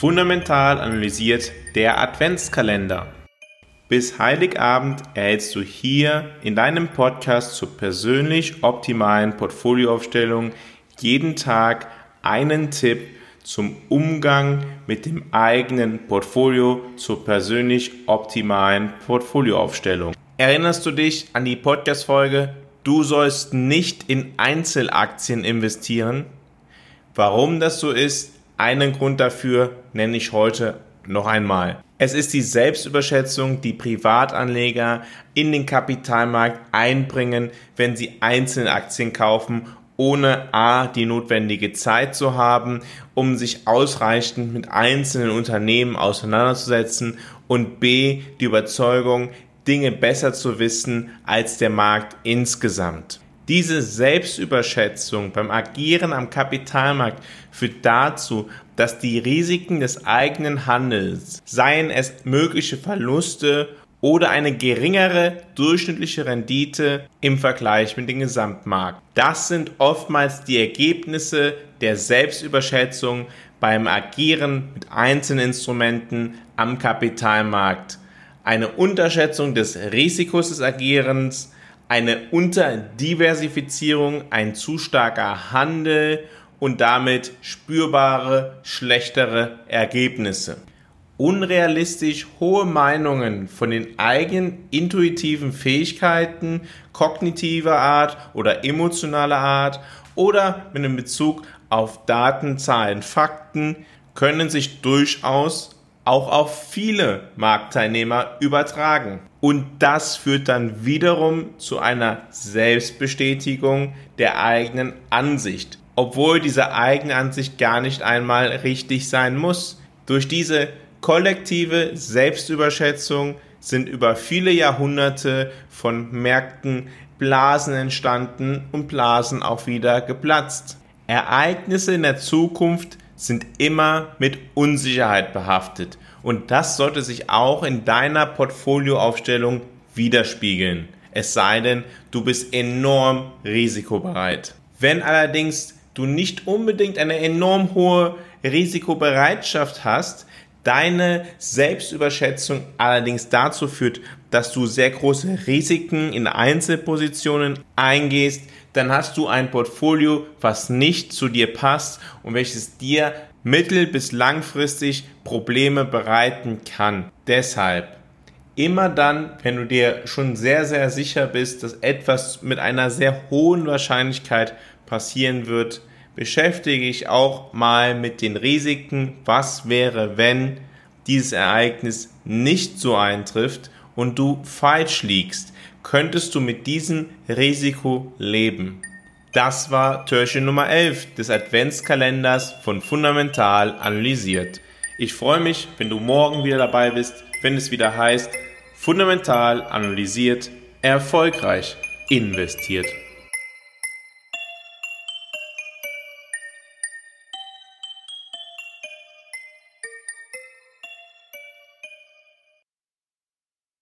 Fundamental analysiert der Adventskalender. Bis Heiligabend erhältst du hier in deinem Podcast zur persönlich optimalen Portfolioaufstellung jeden Tag einen Tipp zum Umgang mit dem eigenen Portfolio zur persönlich optimalen Portfolioaufstellung. Erinnerst du dich an die Podcast-Folge Du sollst nicht in Einzelaktien investieren? Warum das so ist, einen Grund dafür nenne ich heute noch einmal. Es ist die Selbstüberschätzung, die Privatanleger in den Kapitalmarkt einbringen, wenn sie einzelne Aktien kaufen, ohne a. die notwendige Zeit zu haben, um sich ausreichend mit einzelnen Unternehmen auseinanderzusetzen und b. die Überzeugung, Dinge besser zu wissen als der Markt insgesamt. Diese Selbstüberschätzung beim Agieren am Kapitalmarkt führt dazu, dass die Risiken des eigenen Handels, seien es mögliche Verluste oder eine geringere durchschnittliche Rendite im Vergleich mit dem Gesamtmarkt. Das sind oftmals die Ergebnisse der Selbstüberschätzung beim Agieren mit einzelnen Instrumenten am Kapitalmarkt. Eine Unterschätzung des Risikos des Agierens, eine Unterdiversifizierung, ein zu starker Handel und damit spürbare schlechtere Ergebnisse. Unrealistisch hohe Meinungen von den eigenen intuitiven Fähigkeiten kognitiver Art oder emotionaler Art oder mit einem Bezug auf Daten, Zahlen, Fakten können sich durchaus auch auf viele Marktteilnehmer übertragen. Und das führt dann wiederum zu einer Selbstbestätigung der eigenen Ansicht, obwohl diese eigene Ansicht gar nicht einmal richtig sein muss. Durch diese kollektive Selbstüberschätzung sind über viele Jahrhunderte von Märkten Blasen entstanden und Blasen auch wieder geplatzt. Ereignisse in der Zukunft sind immer mit Unsicherheit behaftet und das sollte sich auch in deiner Portfolioaufstellung widerspiegeln. Es sei denn, du bist enorm risikobereit. Wenn allerdings du nicht unbedingt eine enorm hohe Risikobereitschaft hast, deine Selbstüberschätzung allerdings dazu führt, dass du sehr große Risiken in Einzelpositionen eingehst, dann hast du ein Portfolio, was nicht zu dir passt und welches dir mittel- bis langfristig Probleme bereiten kann. Deshalb immer dann, wenn du dir schon sehr, sehr sicher bist, dass etwas mit einer sehr hohen Wahrscheinlichkeit passieren wird, beschäftige ich auch mal mit den Risiken, was wäre, wenn dieses Ereignis nicht so eintrifft und du falsch liegst, könntest du mit diesem Risiko leben. Das war Türchen Nummer 11 des Adventskalenders von Fundamental analysiert. Ich freue mich, wenn du morgen wieder dabei bist, wenn es wieder heißt, Fundamental analysiert, erfolgreich investiert.